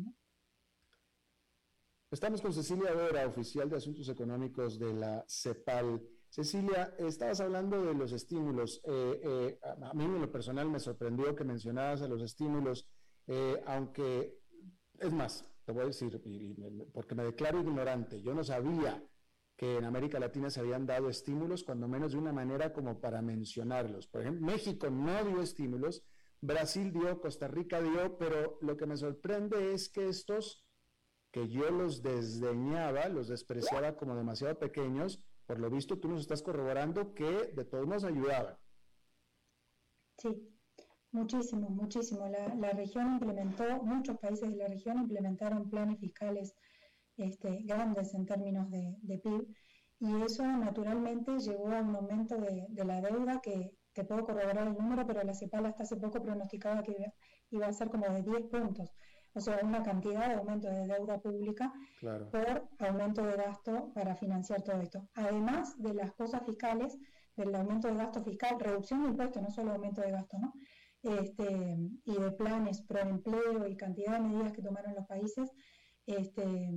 Estamos con Cecilia Vera, oficial de Asuntos Económicos de la CEPAL. Cecilia, estabas hablando de los estímulos. Eh, eh, a mí en lo personal me sorprendió que mencionabas a los estímulos, eh, aunque, es más, te voy a decir, porque me declaro ignorante, yo no sabía que en América Latina se habían dado estímulos, cuando menos de una manera como para mencionarlos. Por ejemplo, México no dio estímulos, Brasil dio, Costa Rica dio, pero lo que me sorprende es que estos, que yo los desdeñaba, los despreciaba como demasiado pequeños, por lo visto tú nos estás corroborando que de todos nos ayudaban. Sí, muchísimo, muchísimo. La, la región implementó, muchos países de la región implementaron planes fiscales este, grandes en términos de, PIB y eso naturalmente llevó a un aumento de, la deuda que te puedo corroborar el número, pero la CEPAL hasta hace poco pronosticaba que iba a ser como de 10 puntos, o sea, una cantidad de aumento de deuda pública por aumento de gasto para financiar todo esto. Además de las cosas fiscales, del aumento de gasto fiscal, reducción de impuestos, no solo aumento de gasto, ¿no? Este, y de planes pro empleo y cantidad de medidas que tomaron los países. Este,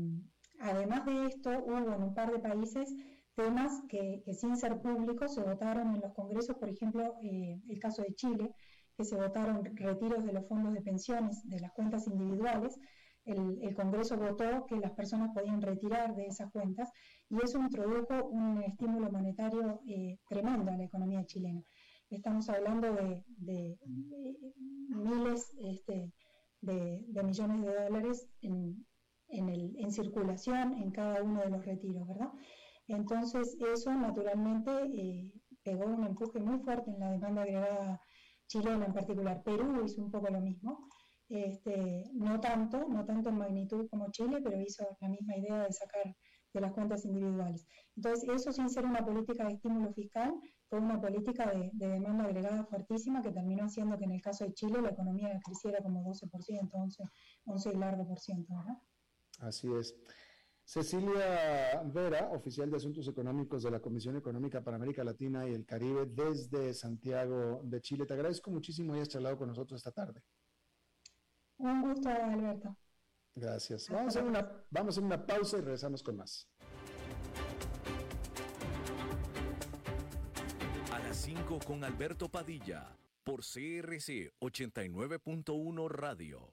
además de esto, hubo en un par de países temas que, sin ser públicos se votaron en los congresos, por ejemplo, eh, el caso de Chile, que se votaron retiros de los fondos de pensiones de las cuentas individuales. El, Congreso votó que las personas podían retirar de esas cuentas y eso introdujo un estímulo monetario eh, tremendo a la economía chilena. Estamos hablando de, miles este, de, millones de dólares en, en, circulación en cada uno de los retiros, ¿verdad? Entonces eso naturalmente eh, pegó un empuje muy fuerte en la demanda agregada chilena en particular. Perú hizo un poco lo mismo, este, no tanto, no tanto en magnitud como Chile, pero hizo la misma idea de sacar de las cuentas individuales. Entonces, eso sin ser una política de estímulo fiscal, fue una política de, demanda agregada fuertísima que terminó haciendo que en el caso de Chile la economía creciera como 12%, 11, 11 y largo por ciento. Así es. Cecilia Vera, oficial de Asuntos Económicos de la Comisión Económica para América Latina y el Caribe desde Santiago de Chile. Te agradezco muchísimo que hayas charlado con nosotros esta tarde. Un gusto, Alberto. Gracias. Vamos a, una, vamos a hacer una pausa y regresamos con más. A las 5 con Alberto Padilla por CRC 89.1 Radio.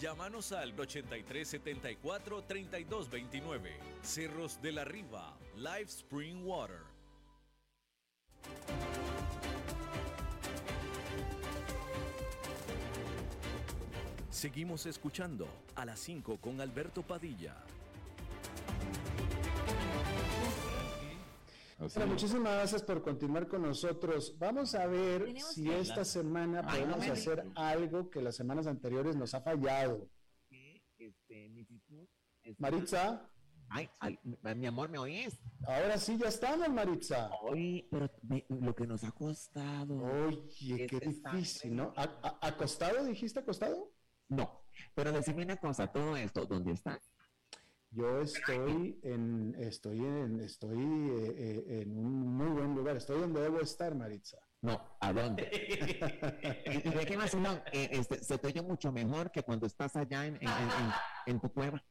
Llámanos al 8374 3229. Cerros de la Riva, Live Spring Water. Seguimos escuchando a las 5 con Alberto Padilla. Muchísimas gracias por continuar con nosotros. Vamos a ver si esta semana podemos hacer algo que las semanas anteriores nos ha fallado. Este, Maritza. Ay, mi amor, ¿me oyes? Ahora sí, ya estamos, Maritza. Oye, pero lo que nos ha costado. Oye, qué difícil, ¿no? ¿Acostado dijiste acostado? No, pero decime una cosa, todo esto, ¿dónde está? Yo estoy en, estoy en, estoy eh, eh, en un muy buen lugar. Estoy donde debo estar, Maritza. No, ¿a dónde? ¿Y de qué más? No, eh, este, se te oye mucho mejor que cuando estás allá en, en, en tu cueva.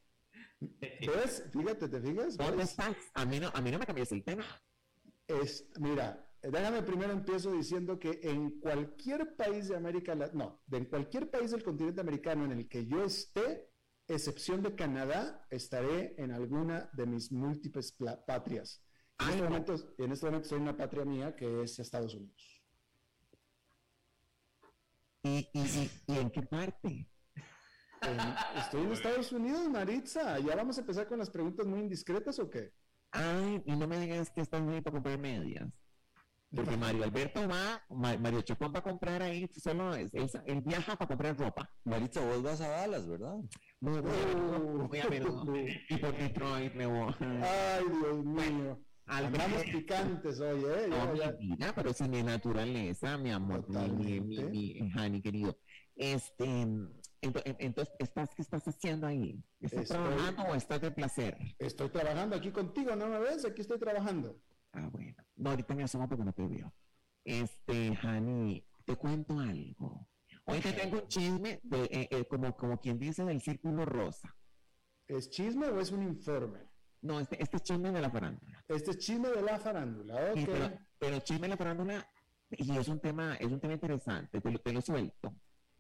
¿Ves? Fíjate, ¿te fijas? ¿Dónde estás? A mí no, a mí no me cambies el tema. Es, mira, déjame primero empiezo diciendo que en cualquier país de América Latina, no, de en cualquier país del continente americano en el que yo esté, excepción de Canadá, estaré en alguna de mis múltiples patrias. En este, momento, en este momento estoy en una patria mía que es Estados Unidos. ¿Y, en qué parte? estoy en Estados Unidos, Maritza. ¿Ya vamos a empezar con las preguntas muy indiscretas o qué? Ay, y no me digas que estás muy para comprar medias. Porque Mario Alberto va, Mario Chocón va a comprar ahí, solo es, él viaja para comprar ropa. Maritza, vos vas a Dallas, ¿verdad? No, voy, voy a ver. y por Detroit me voy. Ay, Dios mío. Andamos picantes hoy, ¿eh? No, mi vida, pero es mi naturaleza, mi amor, mi, mi, mi, Hani, querido. Este, entonces, ¿estás, ¿qué estás haciendo ahí? ¿Estás trabajando o estás de placer? Estoy trabajando aquí contigo, ¿no me ves? Aquí estoy trabajando. Ah, bueno. No, ahorita me asomo porque no te veo. Este, Hani, te cuento algo. Hoy te tengo un chisme, de, eh, eh, como, como quien dice, del círculo rosa. ¿Es chisme o es un informe? No, este, este es chisme de la farándula. Este es chisme de la farándula, ok. pero, chisme de la farándula, y es un tema, es un tema interesante, te lo, te lo suelto.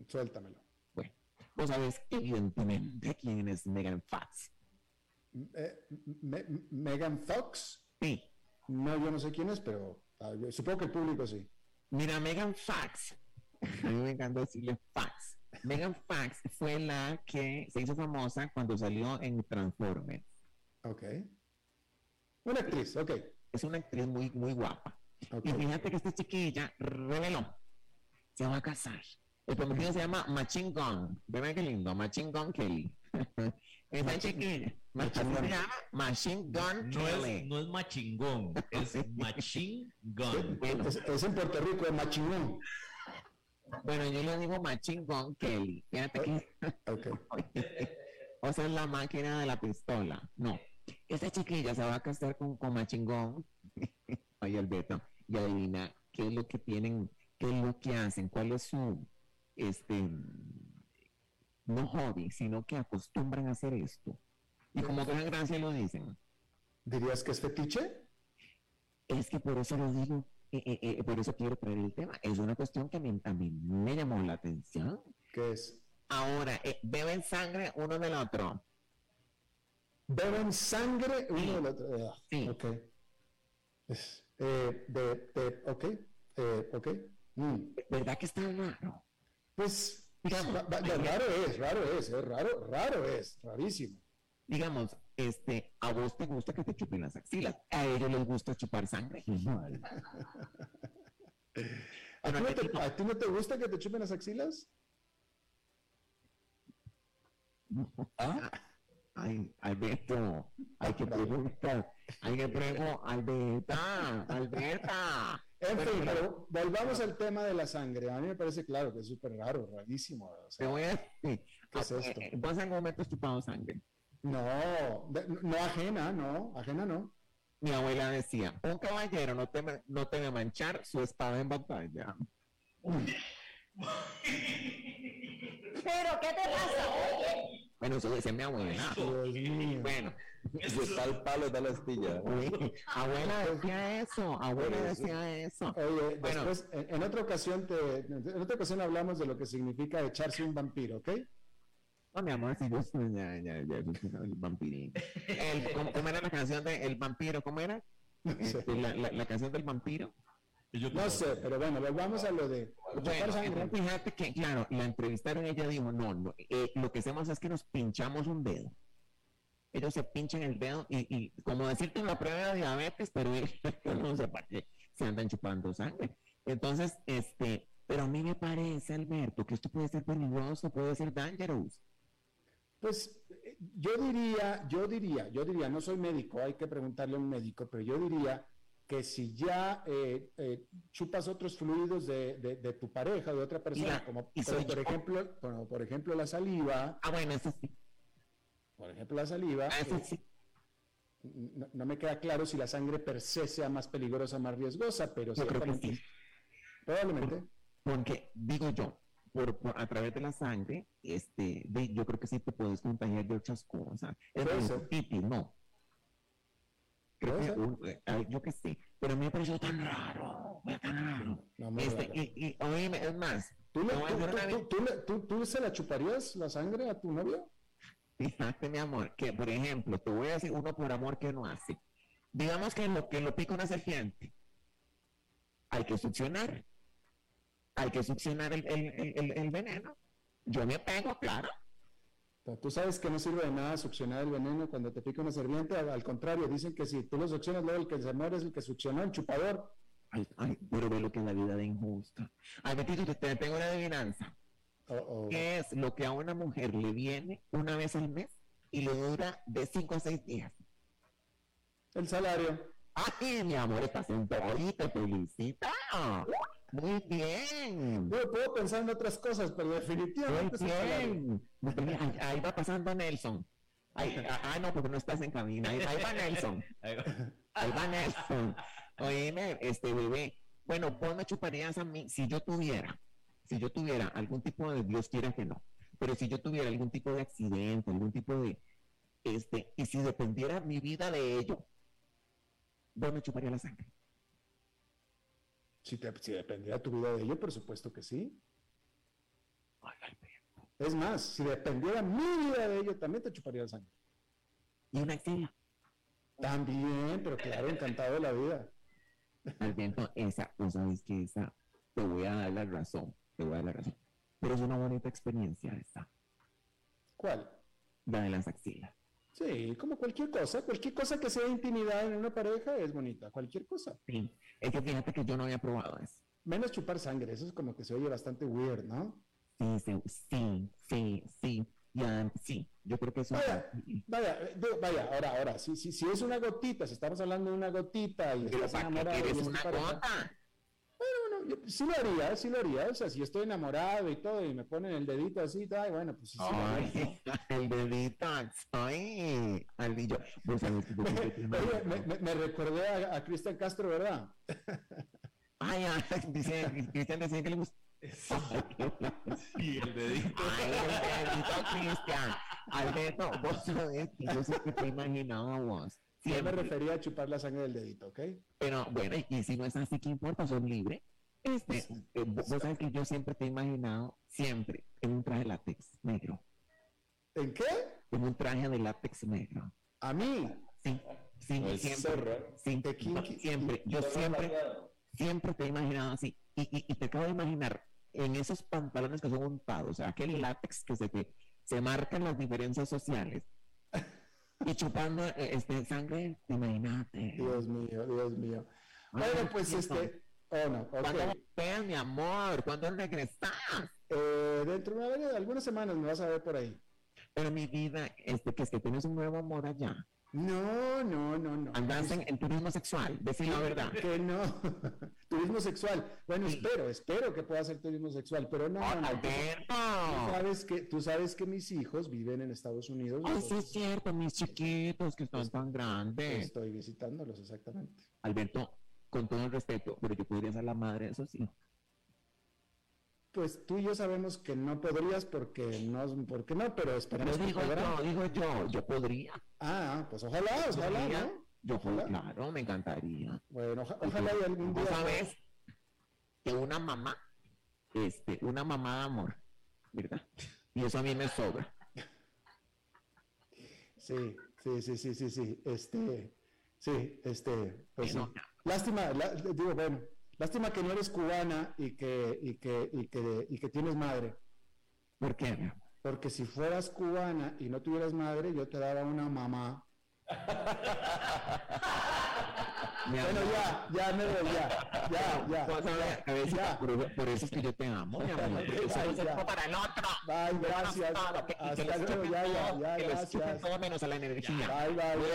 Suéltamelo. Bueno, vos sabés evidentemente quién es Megan Fox. Eh, ¿Megan Fox? Sí. No, yo no sé quién es, pero ah, supongo que el público sí. Mira, Megan Fox. A mí me encanta decirle Fox. Megan Fox fue la que se hizo famosa cuando salió en Transformers. Ok. Una actriz, ok. Es una actriz muy, muy guapa. Y fíjate que esta chiquilla reveló, se va a casar. El prometido se llama Machine Gun. Ve qué lindo, Machine Gun Kelly. Esa chiquilla. Machine, Gun no Kelly. Es, no es Machine Gun, es Machine Gun. Es, en Puerto Rico, es Machine Gun. Bueno, yo le digo Machine Gun Kelly. Fíjate que. Okay. o sea, es la máquina de la pistola. No. Esta chiquilla se va a casar con, con Machingón. Ay, Alberto. Y adivina qué es lo que tienen, qué es lo que hacen, cuál es su, este, no hobby, sino que acostumbran a hacer esto. Y como gran gracia lo dicen. ¿Dirías que es fetiche? Es que por eso lo digo, eh, eh, eh, por eso quiero traer el tema. Es una cuestión que a mí, también me llamó la atención. ¿Qué es? Ahora, beben sangre uno del otro beben sangre uno del otro. Ah, sí. Ok. eh, de, de, ok. Ok. Mm. ¿Verdad que está raro? Pues, digamos, raro es, raro es, es raro, raro es, rarísimo. Digamos, este, a vos te gusta que te chupen las axilas, a ellos les gusta chupar sangre. ¿A, ti no te, ¿A ti no te gusta que te chupen las axilas? ¿Ah? Ay, Alberto, hay que preguntar, hay que preguntar, Alberta, Alberta. En fin, pero volvamos al tema de la sangre. A mí me parece claro que es súper raro, rarísimo. te voy a decir, ¿qué es esto? ¿Vos en algún momento has chupado sangre? No, no ajena, no, ajena no. Mi abuela decía, un caballero no te, no te debe manchar su espada en batalla. Pero, ¿qué te pasa? Bueno, eso decía mi abuela. Bueno. Si está el palo, está la astilla. abuela decía eso, abuela decía eso. Oye, bueno. después, en, otra ocasión te, en otra ocasión hablamos de lo que significa echarse un vampiro, ¿ok? No, mi amor, si yo soy ya, ya, ya, el vampirín. El, ¿cómo, era la canción de El vampiro? ¿Cómo era? Este, la, la, la canción del vampiro. No sé, pero bueno, volvamos a lo de... Bueno, fíjate que, claro, la entrevistaron ella dijo, no, no eh, lo que hacemos es que nos pinchamos un dedo. Ellos se pinchan el dedo y, y como decirte una prueba de diabetes, pero ellos no sé para qué se andan chupando sangre. Entonces, este, pero a mí me parece, Alberto, que esto puede ser peligroso, puede ser dangerous. Pues eh, yo diría, yo diría, yo diría, no soy médico, hay que preguntarle a un médico, pero yo diría que si ya eh, eh, chupas otros fluidos de, de, tu pareja, de otra persona, como por, ejemplo, por ejemplo la saliva. Ah, bueno, eso sí. Por ejemplo, la saliva. Ah, eso sí. No, me queda claro si la sangre per se sea más peligrosa, más riesgosa, pero yo creo que sí. Probablemente. porque digo yo, por, a través de la sangre, este, yo creo que sí te puedes contagiar de otras cosas. Es no. Creo que, eh, yo qué sé, pero a mí me pareció tan raro, tan raro. este, y, y oíme, es más, ¿Tú, le, tú, tú, tú, tú, se la chuparías la sangre a tu novio? Fíjate, mi amor, que por ejemplo, te voy a decir uno por amor que no hace. Digamos que lo que lo pica una serpiente. Hay que succionar. Hay que succionar el, el- el- el veneno. Yo me pego, claro. Tú sabes que no sirve de nada succionar el veneno cuando te pica una serpiente, al, contrario, dicen que si tú lo succionas, luego el que se muere es el que succionó el chupador. Ay, ay, pero ve lo que es la vida de injusta. Ay, Betito, te, te tengo una adivinanza. Oh. ¿Qué es lo que a una mujer le viene una vez al mes y le dura de 5 a 6 días? El salario. Ay, mi amor, estás en todo y te felicito. Muy bien. Yo puedo pensar en otras cosas, pero Muy definitivamente salario. bien. Ahí, ahí va pasando Nelson. Ay, ah, no, porque no estás en cabina. Ahí, ahí va Nelson. Ahí va. Ahí Nelson. Oíme, este bebé. Bueno, vos me chuparías a mí si yo tuviera, si yo tuviera algún tipo de, Dios quiera que no, pero si yo tuviera algún tipo de accidente, algún tipo de, este, y si dependiera mi vida de ello, vos me chuparías la sangre. Si, te, si dependiera tu vida de ello, por supuesto que sí. Es más, si dependiera mi vida de ello, también te chuparía la sangre. Y una axila. También, pero claro, encantado de la vida. Alberto, esa, vos sabes que esa, te voy a dar la razón, te voy a dar la razón. Pero es una bonita experiencia esta, ¿Cuál? la de las axilas. Sí, como cualquier cosa. Cualquier cosa que sea intimidad en una pareja es bonita. Cualquier cosa. Sí, es que fíjate que yo no había probado eso. Menos chupar sangre. Eso es como que se oye bastante weird, ¿no? Sí, sí, sí, sí, sí, ya, sí, yo creo que eso... Vaya, vaya, vaya, ahora, ahora, si, si, si es una gotita, si estamos hablando de una gotita y Pero estás ¿para qué quieres una pareja, gota? Yo sí lo haría, sí lo haría. O sea, si estoy enamorado y todo y me ponen el dedito así, ay, bueno, pues sí, sí lo haría, ¿no? Ay, el dedito, ay, que yo siempre te Oye, me, me- me recordé a, a Cristian Castro, ¿verdad? Ay, ay, dice, Cristian decía que le gusta. Y el dedito. Ay, el dedito, Cristian. Alberto, vos sabés que yo siempre te imaginaba a vos. Yo me Siempre. refería a chupar la sangre del dedito, ¿ok? Pero bueno, y- si no es así, ¿qué importa? Sos libre. Este, eh, vos sabés que yo siempre te he imaginado, siempre, en un traje de látex negro. ¿En qué? En un traje de látex negro. A mí. Sí, sí, Pues, siempre. Sí, kinky. siempre. Yo siempre, siempre te he imaginado así. Y, y, y te acabo de imaginar en esos pantalones que son untados, o sea, aquel látex que se te se marcan las diferencias sociales. Y chupando eh, este sangre, imagínate. Dios mío, Dios mío. Bueno, pues este. Oh, no, ok. ¿Cuándo mi amor? ¿Cuándo regresas? Eh, dentro de una- de algunas semanas me vas a ver por ahí. Pero mi vida, este, que es que tienes un nuevo amor allá. No, no, no, no. Andas en, en turismo sexual, decir la verdad. Que no. turismo sexual. Bueno, espero, espero que pueda ser turismo sexual, pero no, no, no. Tú, tú ¡Alberto! sabes que, tú sabes que mis hijos viven en Estados Unidos. Ay, sí es cierto, mis chiquitos que están tan grandes. Estoy visitándolos, exactamente. Alberto, con todo el respeto, pero yo podría ser la madre de esos hijos. Pues tú y yo sabemos que no podrías porque no, porque no, pero esperemos que digo yo, digo yo, yo podría. Ah, pues ojalá, ojalá, Podría. ¿no? Yo, Ojalá. claro, me encantaría. Bueno, oja- ojalá y algún día. Sabes que una mamá, este, una mamá de amor, ¿verdad? Y eso a mí me sobra. Sí, sí, sí, sí, sí, sí. Este, sí, este, pues sí. Lástima, digo, bueno, lástima que no eres cubana y que, y que, y que, y que tienes madre. ¿Por qué? Porque si fueras cubana y no tuvieras madre, yo te daba una mamá. Mi Bueno, amor, ya, ya me voy, ya, ya, ya. ya. por, eso- por eso es que yo te amo, mi amor. Ay, para el otro. Bye, gracias. que- Hasta luego, ya, ya, todo, ya, que gracias. todo menos a la energía. Bye, bye, Bueno,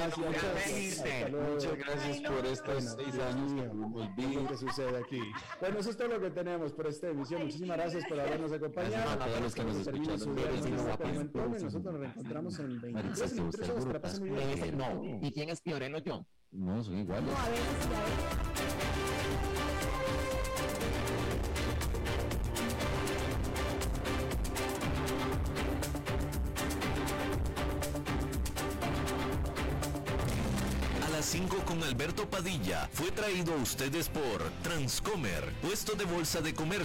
gracias. Muchas gracias por estos seis años que mío, tuvimos ¿qué es lo vida. que sucede aquí? Bueno, eso es todo lo que tenemos por esta emisión. Muchísimas gracias por habernos acompañado. Gracias a todos los que nos escucharon. no. Nosotros nos reencontramos en 23 Maritza, 23 horas. Que la pasen muy Me bien. dice, no, ¿y quién es Fiorello yo? No, son iguales. No, a ver, sí, a ver. A las 5 con Alberto Padilla fue traído a ustedes por Transcomer, puesto de bolsa de comercio.